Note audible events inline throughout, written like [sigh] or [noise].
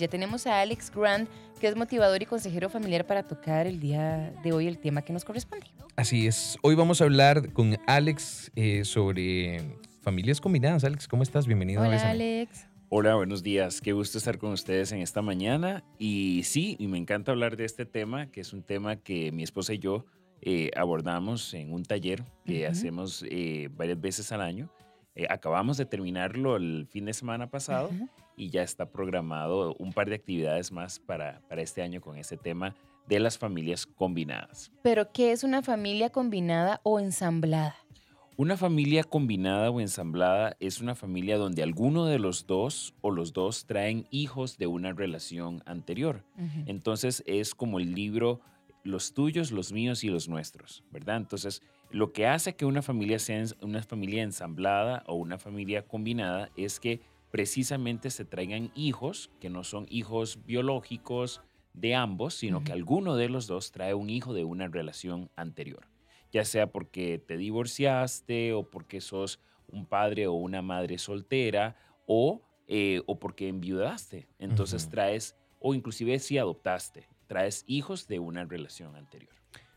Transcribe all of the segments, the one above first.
Ya tenemos a Alex Grant, que es motivador y consejero familiar para tocar el día de hoy el tema que nos corresponde. Así es. Hoy vamos a hablar con Alex eh, sobre familias combinadas. Alex, ¿cómo estás? Bienvenido. Hola, a Alex. Hola, buenos días. Qué gusto estar con ustedes en esta mañana. Y sí, y me encanta hablar de este tema, que es un tema que mi esposa y yo eh, abordamos en un taller que Ujú. hacemos eh, varias veces al año. Eh, acabamos de terminarlo el fin de semana pasado Ujú. Y ya está programado un par de actividades más para, para este año con este tema de las familias combinadas. Pero, ¿qué es una familia combinada o ensamblada? Una familia combinada o ensamblada es una familia donde alguno de los dos o los dos traen hijos de una relación anterior. Entonces es como el libro los tuyos, los míos y los nuestros, ¿verdad? Entonces, lo que hace que una familia sea una familia ensamblada o una familia combinada es que precisamente se traigan hijos que no son hijos biológicos de ambos, sino que alguno de los dos trae un hijo de una relación anterior, ya sea porque te divorciaste o porque sos un padre o una madre soltera o, eh, o porque enviudaste. Entonces traes, o inclusive si adoptaste, traes hijos de una relación anterior.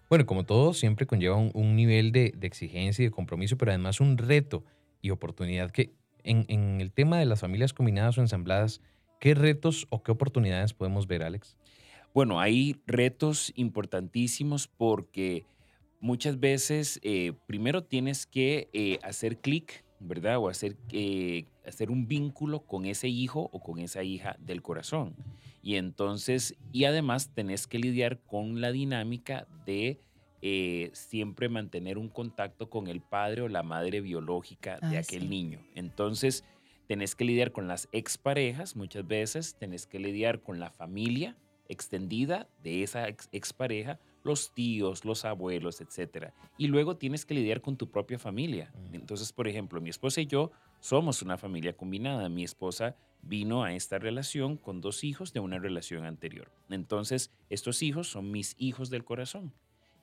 Bueno, como todo, siempre conlleva un, un nivel de, de exigencia y de compromiso, pero además un reto y oportunidad que en, el tema de las familias combinadas o ensambladas, ¿qué retos o qué oportunidades podemos ver, Alex? Bueno, hay retos importantísimos porque muchas veces eh, primero tienes que eh, hacer clic, ¿verdad? O hacer, eh, hacer un vínculo con ese hijo o con esa hija del corazón. Y entonces, y además tenés que lidiar con la dinámica de eh, siempre mantener un contacto con el padre o la madre biológica de Ah, aquel sí. niño. Entonces, tenés que lidiar con las exparejas muchas veces, tenés que lidiar con la familia extendida de esa ex- expareja, los tíos, los abuelos, etc. Y luego tienes que lidiar con tu propia familia. Entonces, por ejemplo, mi esposa y yo somos una familia combinada. Mi esposa vino a esta relación con dos hijos de una relación anterior. Entonces, estos hijos son mis hijos del corazón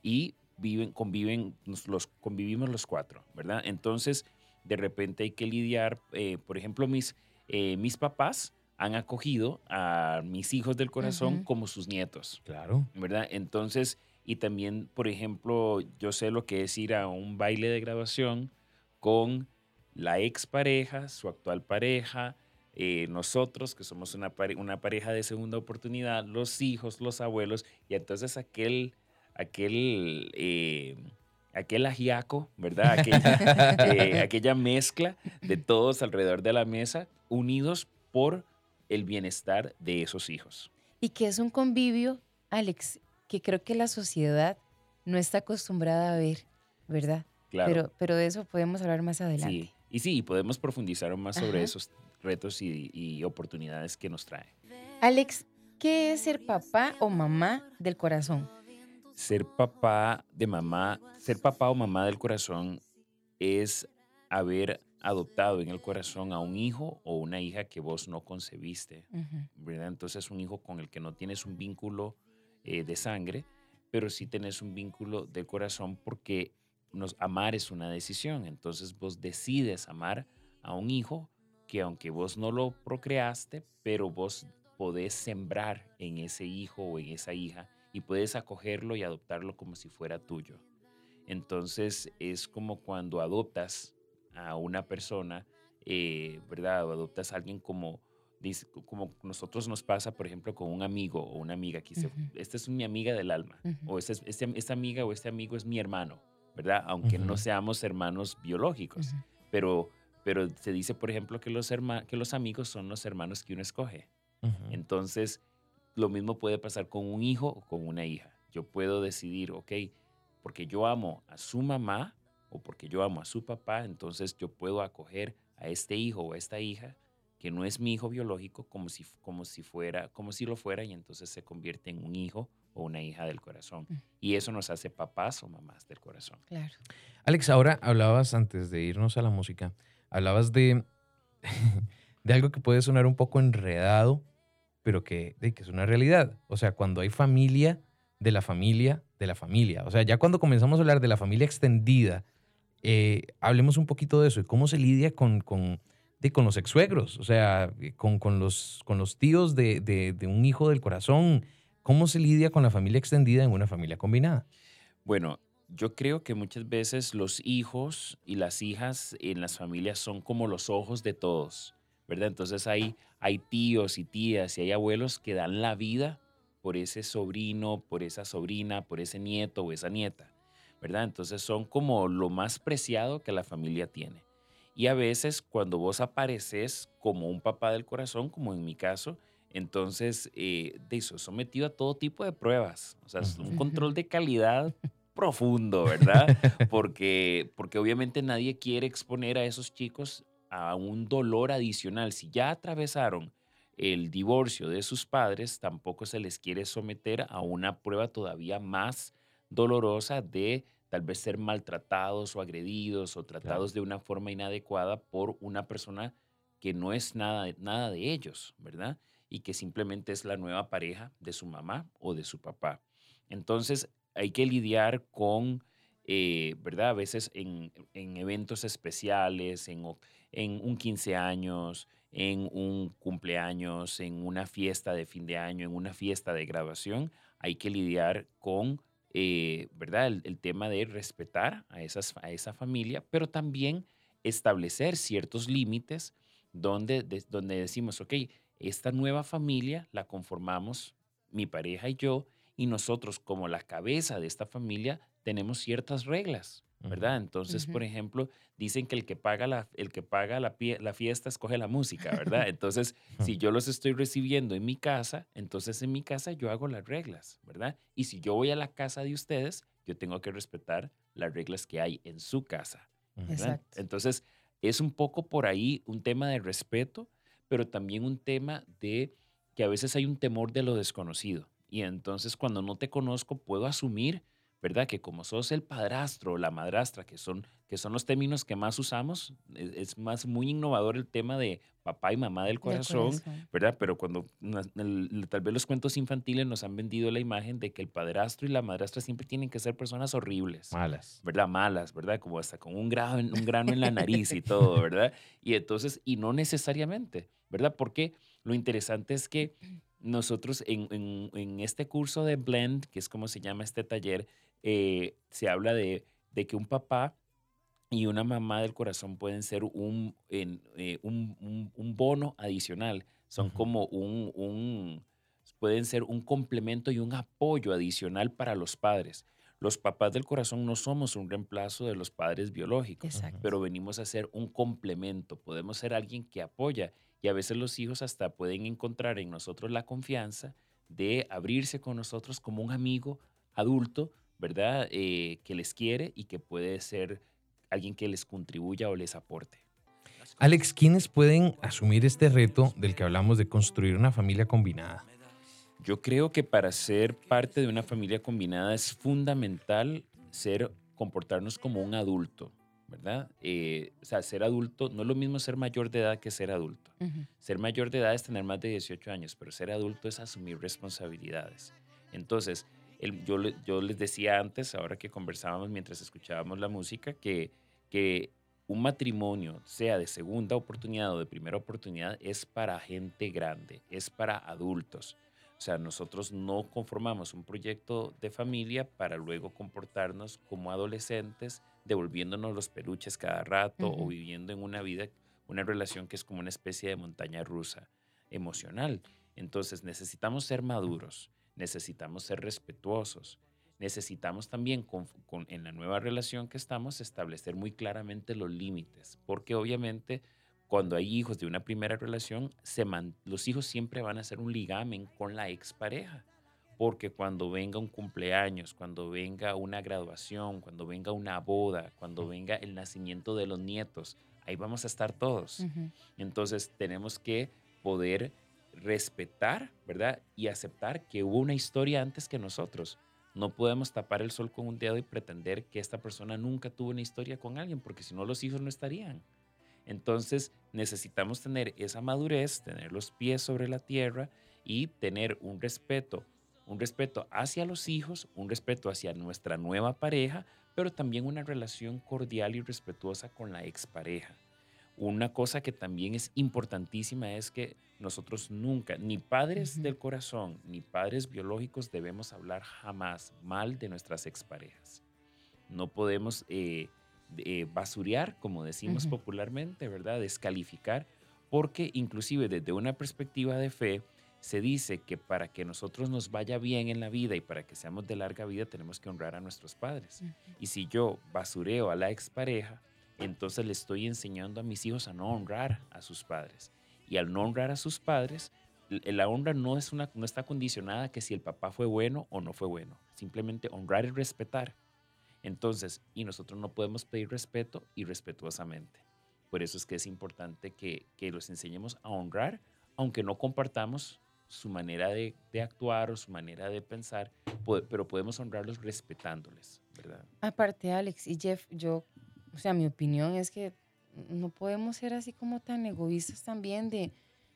y viven, conviven, los convivimos los cuatro, ¿verdad? Entonces, de repente hay que lidiar, eh, por ejemplo, mis, eh, mis papás han acogido a mis hijos del corazón como sus nietos, Claro. ¿verdad? Entonces, y también, por ejemplo, yo sé lo que es ir a un baile de graduación con la expareja, su actual pareja, eh, nosotros, que somos una, pare- una pareja de segunda oportunidad, los hijos, los abuelos, y entonces aquel, aquel, eh, aquel ajiaco, ¿verdad? Aquella, [laughs] eh, aquella mezcla de todos alrededor de la mesa, unidos por el bienestar de esos hijos. Y que es un convivio, Alex, que creo que la sociedad no está acostumbrada a ver, ¿verdad? Claro. Pero, pero de eso podemos hablar más adelante. Sí, y sí, podemos profundizar más sobre Ajá. esos retos y, y oportunidades que nos trae. Alex, ¿qué es ser papá o mamá del corazón? Ser papá de mamá, ser papá o mamá del corazón es haber adoptado en el corazón a un hijo o una hija que vos no concebiste, Ujú. ¿verdad? Entonces un hijo con el que no tienes un vínculo eh, de sangre, pero sí tenés un vínculo del corazón porque nos, amar es una decisión. Entonces vos decides amar a un hijo que aunque vos no lo procreaste, pero vos podés sembrar en ese hijo o en esa hija y puedes acogerlo y adoptarlo como si fuera tuyo. Entonces es como cuando adoptas a una persona, eh, ¿verdad? O adoptas a alguien como, como nosotros nos pasa, por ejemplo, con un amigo o una amiga. Se- Ujú. esta es mi amiga del alma. O esta, es- este- esta amiga o este amigo es mi hermano, ¿verdad? Aunque no seamos hermanos biológicos. Pero, pero se dice, por ejemplo, que los, herma- que los amigos son los hermanos que uno escoge. Entonces, lo mismo puede pasar con un hijo o con una hija. Yo puedo decidir, ok, porque yo amo a su mamá o porque yo amo a su papá, entonces yo puedo acoger a este hijo o a esta hija que no es mi hijo biológico como si, como si fuera, como si lo fuera y entonces se convierte en un hijo o una hija del corazón. Mm. Y eso nos hace papás o mamás del corazón. Claro. Alex, ahora hablabas antes de irnos a la música, hablabas de, [laughs] de algo que puede sonar un poco enredado, pero que, es una realidad. O sea, cuando hay familia de la familia de la familia. O sea, ya cuando comenzamos a hablar de la familia extendida, eh, hablemos un poquito de eso y cómo se lidia con, con, de, con los ex-suegros, o sea, eh, con, con, los, con los tíos de, de, de un hijo del corazón. ¿Cómo se lidia con la familia extendida en una familia combinada? Bueno, yo creo que muchas veces los hijos y las hijas en las familias son como los ojos de todos, ¿verdad? Entonces hay, hay tíos y tías y hay abuelos que dan la vida por ese sobrino, por esa sobrina, por ese nieto o esa nieta, ¿verdad? Entonces son como lo más preciado que la familia tiene. Y a veces cuando vos apareces como un papá del corazón, como en mi caso, entonces eh, de eso, sometido a todo tipo de pruebas, o sea, es un control de calidad profundo, ¿verdad? [laughs] Porque, porque obviamente nadie quiere exponer a esos chicos a un dolor adicional. Si ya atravesaron el divorcio de sus padres, tampoco se les quiere someter a una prueba todavía más dolorosa de tal vez ser maltratados o agredidos o tratados de una forma inadecuada por una persona que no es nada, nada de ellos, ¿verdad? Y que simplemente es la nueva pareja de su mamá o de su papá. Entonces, hay que lidiar con, eh, ¿verdad? A veces en, eventos especiales, en, en, un 15 años, en un cumpleaños, en una fiesta de fin de año, en una fiesta de graduación, hay que lidiar con, eh, ¿verdad? El, tema de respetar a, esas, a esa familia, pero también establecer ciertos límites donde, donde decimos, ok, esta nueva familia la conformamos mi pareja y yo, y nosotros como la cabeza de esta familia tenemos ciertas reglas, ¿verdad? Entonces, por ejemplo, dicen que el que paga la, el que paga la, la fiesta escoge la música, ¿verdad? Entonces, si [laughs] yo los estoy recibiendo en mi casa, entonces en mi casa yo hago las reglas, ¿verdad? Y si yo voy a la casa de ustedes, yo tengo que respetar las reglas que hay en su casa. Exacto. Entonces, es un poco por ahí un tema de respeto, pero también un tema de que a veces hay un temor de lo desconocido. Y entonces cuando no te conozco puedo asumir, ¿verdad? Que como sos el padrastro o la madrastra, que son, que son los términos que más usamos, e, es, más muy innovador el tema de papá y mamá del corazón, ¿verdad? Pero cuando tal vez los cuentos infantiles nos han vendido la imagen de que el padrastro y la madrastra siempre tienen que ser personas horribles. Malas. ¿Verdad? Malas, ¿verdad? Como hasta con un grano, un grano en la nariz y todo, [laughs] ¿verdad? Y entonces, y no necesariamente, ¿verdad? Porque lo interesante es que [clears throat] nosotros en, este curso de Blend, que es como se llama este taller, eh, se habla de, que un papá y una mamá del corazón pueden ser un, eh, un, bono adicional. Son como un, pueden ser un complemento y un apoyo adicional para los padres. Los papás del corazón no somos un reemplazo de los padres biológicos, pero venimos a ser un complemento. Podemos ser alguien que apoya y a veces los hijos hasta pueden encontrar en nosotros la confianza de abrirse con nosotros como un amigo adulto, ¿verdad? Eh, que les quiere y que puede ser alguien que les contribuya o les aporte. Alex, ¿quiénes pueden asumir este reto del que hablamos de construir una familia combinada? Yo creo que para ser parte de una familia combinada es fundamental ser comportarnos como un adulto, ¿verdad? Eh, o sea, ser adulto, no es lo mismo ser mayor de edad que ser adulto. Ser mayor de edad es tener más de 18 años, pero ser adulto es asumir responsabilidades. Entonces, yo, yo les decía antes, ahora que conversábamos mientras escuchábamos la música, que, que un matrimonio, sea de segunda oportunidad o de primera oportunidad, es para gente grande, es para adultos. O sea, nosotros no conformamos un proyecto de familia para luego comportarnos como adolescentes devolviéndonos los peluches cada rato o viviendo en una vida, una relación que es como una especie de montaña rusa emocional. Entonces necesitamos ser maduros, necesitamos ser respetuosos, necesitamos también en la nueva relación que estamos establecer muy claramente los límites, porque obviamente cuando hay hijos de una primera relación, se los hijos siempre van a ser un ligamen con la expareja porque cuando venga un cumpleaños, cuando venga una graduación, cuando venga una boda, cuando venga el nacimiento de los nietos, ahí vamos a estar todos. Entonces tenemos que poder respetar, ¿verdad? Y aceptar que hubo una historia antes que nosotros. No podemos tapar el sol con un dedo y pretender que esta persona nunca tuvo una historia con alguien, porque si no los hijos no estarían. Entonces necesitamos tener esa madurez, tener los pies sobre la tierra y tener un respeto un respeto hacia los hijos, un respeto hacia nuestra nueva pareja, pero también una relación cordial y respetuosa con la expareja. una cosa que también es importantísima es que nosotros nunca, ni padres del corazón, ni padres biológicos, debemos hablar jamás mal de nuestras exparejas. No podemos eh, eh, basurear, como decimos popularmente, ¿verdad? Descalificar, porque inclusive desde una perspectiva de fe, se dice que para que nosotros nos vaya bien en la vida y para que seamos de larga vida, tenemos que honrar a nuestros padres. Y si yo basureo a la expareja, entonces le estoy enseñando a mis hijos a no honrar a sus padres. Y al no honrar a sus padres, la honra no, es una, no está condicionada a que si el papá fue bueno o no fue bueno. Simplemente honrar y respetar. Entonces, y nosotros no podemos pedir respeto irrespetuosamente. Por eso es que es importante que, que los enseñemos a honrar, aunque no compartamos su manera de, de actuar o su manera de pensar, pero podemos honrarlos respetándoles, ¿verdad? Aparte, Alex y Jeff, yo, o sea, mi opinión es que no podemos ser así como tan egoístas también de,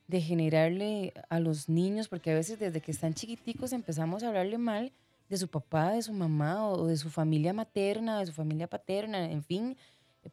de generarle a los niños, porque a veces desde que están chiquiticos empezamos a hablarle mal de su papá, de su mamá o de su familia materna, de su familia paterna, en fin,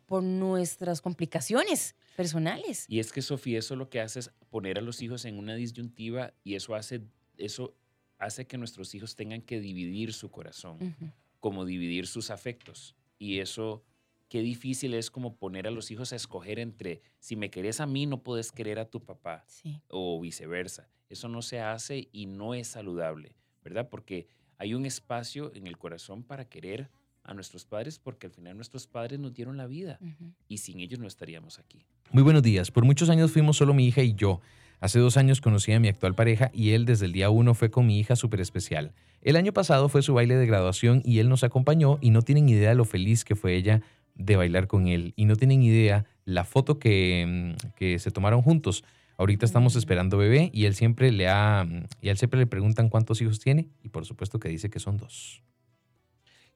por nuestras complicaciones personales. Y es que Sofía, eso lo que hace es poner a los hijos en una disyuntiva y eso hace, eso hace que nuestros hijos tengan que dividir su corazón, como dividir sus afectos. Y eso, qué difícil es como poner a los hijos a escoger entre, si me querés a mí, no puedes querer a tu papá Sí. o viceversa. Eso no se hace y no es saludable, ¿verdad? Porque hay un espacio en el corazón para querer a nuestros padres porque al final nuestros padres nos dieron la vida y sin ellos no estaríamos aquí. Muy buenos días. Por muchos años fuimos solo mi hija y yo. Hace dos años conocí a mi actual pareja y él desde el día uno fue con mi hija súper especial. El año pasado fue su baile de graduación y él nos acompañó y no tienen idea lo feliz que fue ella de bailar con él. Y no tienen idea la foto que, mm, que se tomaron juntos. Ahorita estamos esperando bebé y él siempre le ha, y a él siempre le preguntan cuántos hijos tiene y por supuesto que dice que son dos.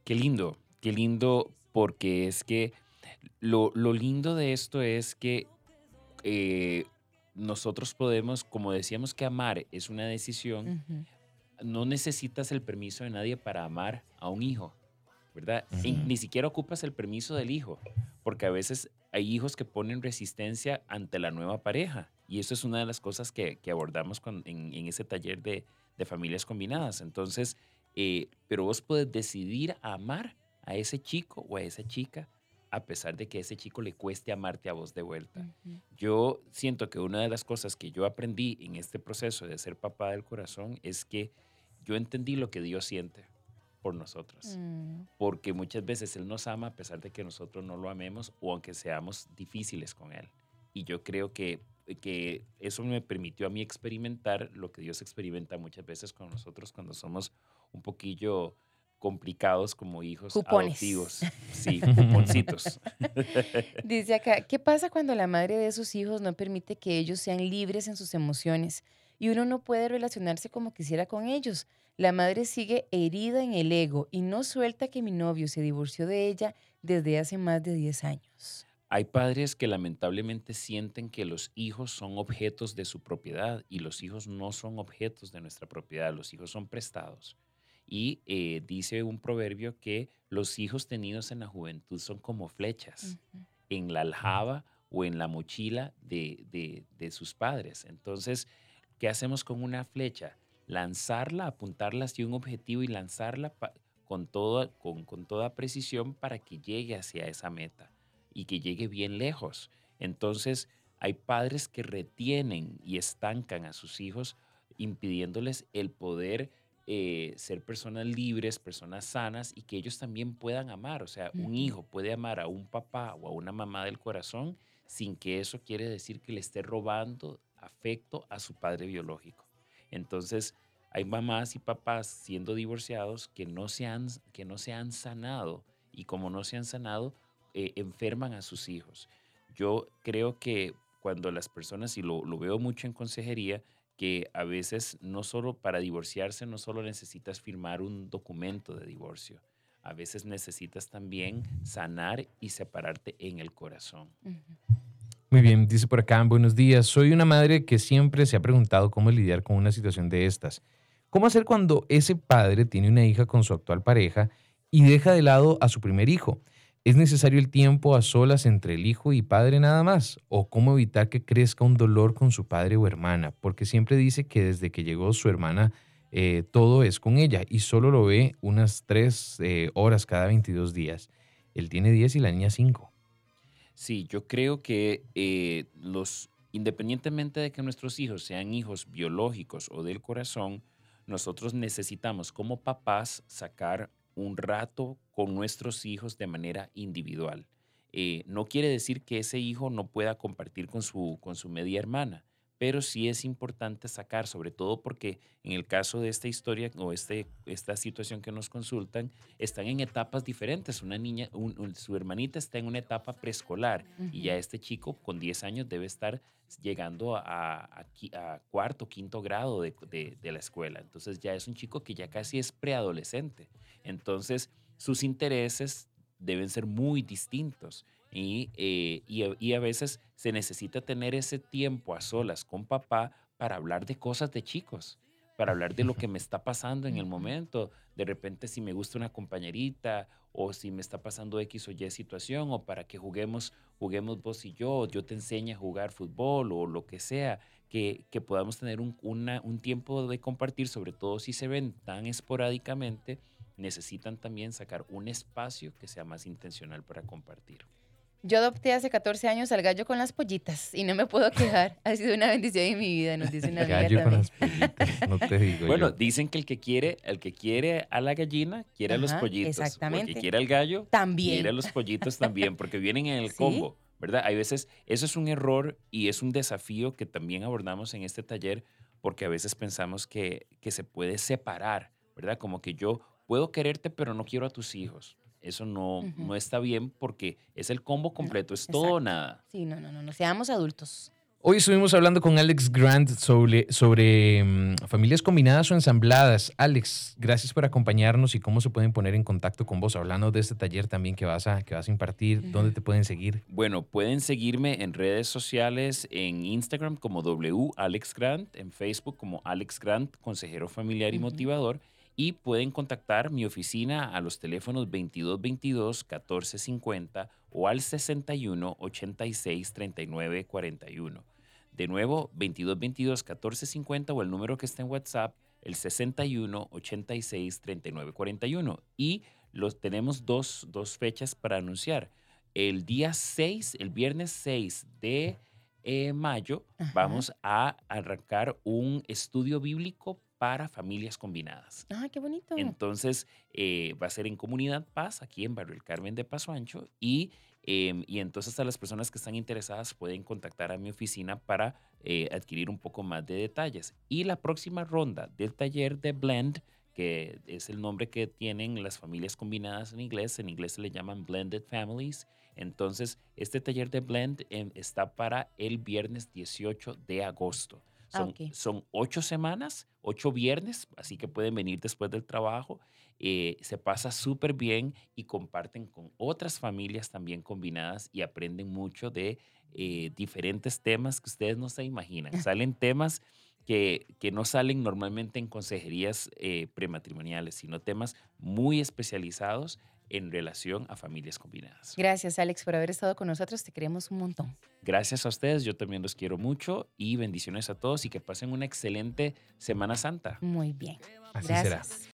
Qué lindo, qué lindo, porque es que lo, lo lindo de esto es que eh, nosotros podemos, como decíamos que amar es una decisión, no necesitas el permiso de nadie para amar a un hijo, ¿verdad? Y Sí. ni siquiera ocupas el permiso del hijo, porque a veces hay hijos que ponen resistencia ante la nueva pareja. Y eso es una de las cosas que, que abordamos con- en, en ese taller de, de familias combinadas. Entonces, eh, pero vos puedes decidir amar a ese chico o a esa chica a pesar de que a ese chico le cueste amarte a vos de vuelta. Yo siento que una de las cosas que yo aprendí en este proceso de ser papá del corazón es que yo entendí lo que Dios siente por nosotros. Mm. Porque muchas veces Él nos ama a pesar de que nosotros no lo amemos o aunque seamos difíciles con Él. Y yo creo que, que eso me permitió a mí experimentar lo que Dios experimenta muchas veces con nosotros cuando somos un poquillo complicados como hijos Jupones. adoptivos. [laughs] Sí, juponcitos. [laughs] Dice acá, ¿qué pasa cuando la madre de sus hijos no permite que ellos sean libres en sus emociones y uno no puede relacionarse como quisiera con ellos? La madre sigue herida en el ego y no suelta que mi novio se divorció de ella desde hace más de 10 años. Hay padres que lamentablemente sienten que los hijos son objetos de su propiedad y los hijos no son objetos de nuestra propiedad, los hijos son prestados. Y eh, dice un proverbio que los hijos tenidos en la juventud son como flechas en la aljaba o en la mochila de, de- de sus padres. Entonces, ¿qué hacemos con una flecha? Lanzarla, apuntarla hacia un objetivo y lanzarla con, toda, con, con toda precisión para que llegue hacia esa meta y que llegue bien lejos. Entonces, hay padres que retienen y estancan a sus hijos, impidiéndoles el poder eh, ser personas libres, personas sanas y que ellos también puedan amar. O sea, un hijo puede amar a un papá o a una mamá del corazón sin que eso quiere decir que le esté robando afecto a su padre biológico. Entonces, hay mamás y papás siendo divorciados que no se han, que no se han sanado y como no se han sanado, eh, enferman a sus hijos. Yo creo que cuando las personas, y lo, veo mucho en consejería, que a veces no solo para divorciarse, no solo necesitas firmar un documento de divorcio, a veces necesitas también sanar y separarte en el corazón. Ujú. Muy bien, dice por acá, buenos días. Soy una madre que siempre se ha preguntado cómo lidiar con una situación de estas. ¿Cómo hacer cuando ese padre tiene una hija con su actual pareja y deja de lado a su primer hijo? ¿Es necesario el tiempo a solas entre el hijo y padre nada más? ¿O cómo evitar que crezca un dolor con su padre o hermana? Porque siempre dice que desde que llegó su hermana eh, todo es con ella y solo lo ve unas tres eh, horas cada 22 días. Él tiene 10 y la niña 5. Sí, yo creo que eh, los, independientemente de que nuestros hijos sean hijos biológicos o del corazón, nosotros necesitamos como papás sacar un rato con nuestros hijos de manera individual. Eh, no quiere decir que ese hijo no pueda compartir con su, con su media hermana, pero sí es importante sacar, sobre todo porque en el caso de esta historia o este, esta situación que nos consultan, están en etapas diferentes. Una niña, su hermanita está en una etapa preescolar y ya este chico con 10 años debe estar llegando a, a, cuarto, quinto grado de, de, la escuela. Entonces ya es un chico que ya casi es preadolescente. Entonces sus intereses deben ser muy distintos. Y, eh, y, a, veces se necesita tener ese tiempo a solas con papá para hablar de cosas de chicos, para hablar de lo que [laughs] me está pasando en el momento. De repente si me gusta una compañerita o si me está pasando X o Y situación o para que juguemos, juguemos vos y yo, yo te enseñe a jugar fútbol o lo que sea, que, que podamos tener un, un tiempo de compartir, sobre todo si se ven tan esporádicamente, necesitan también sacar un espacio que sea más intencional para compartir. Yo adopté hace 14 años al gallo con las pollitas y no me puedo quejar. Ha sido una bendición en mi vida, nos dice una amiga gallo con las pollitas, no te digo Bueno, dicen que el que quiere, el que quiere a la gallina, quiere a los pollitos. Exactamente. el que quiere al gallo, también. quiere a los pollitos también, porque vienen en el [laughs] combo, ¿verdad? Hay veces, eso es un error y es un desafío que también abordamos en este taller, porque a veces pensamos que, que se puede separar, ¿verdad? Como que yo puedo quererte, pero no quiero a tus hijos. Eso no, no está bien porque es el combo completo, es todo o nada. Sí, no, no, no, no, seamos adultos. Hoy estuvimos hablando con Alex Grant sobre, sobre mm, familias combinadas o ensambladas. Alex, gracias por acompañarnos y cómo se pueden poner en contacto con vos, hablando de este taller también que vas a, que vas a impartir. ¿Dónde te pueden seguir? Bueno, pueden seguirme en redes sociales, en Instagram como W Alex Grant, en Facebook como Alex Grant, consejero familiar y motivador y pueden contactar mi oficina a los teléfonos 2222 1450 o al 61 86 39 41. De nuevo, 2222 1450 o el número que está en WhatsApp, el 61 86 39 41. Y los, tenemos dos, dos fechas para anunciar. El día 6, el viernes 6 de eh, mayo, vamos a arrancar un estudio bíblico para familias combinadas. ¡Ah, qué bonito! Entonces, eh, va a ser en Comunidad Paz, aquí en Barrio El Carmen de Paso Ancho, y, em, y entonces a las personas que están interesadas pueden contactar a mi oficina para eh, adquirir un poco más de detalles. Y la próxima ronda del taller de Blend, que es el nombre que tienen las familias combinadas en inglés, en inglés se le llaman Blended Families. Entonces, este taller de Blend em, está para el viernes 18 de agosto. Ah, son, ocho semanas, ocho viernes, así que pueden venir después del trabajo. Eh, se pasa súper bien y comparten con otras familias también combinadas y aprenden mucho de eh, diferentes temas que ustedes no se imaginan. [laughs] Salen temas que, que no salen normalmente en consejerías eh, prematrimoniales, sino temas muy especializados en relación a familias combinadas. Gracias, Alex, por haber estado con nosotros. Te queremos un montón. Gracias a ustedes. Yo también los quiero mucho y bendiciones a todos y que pasen una excelente Semana Santa. Muy bien. Así Gracias. será.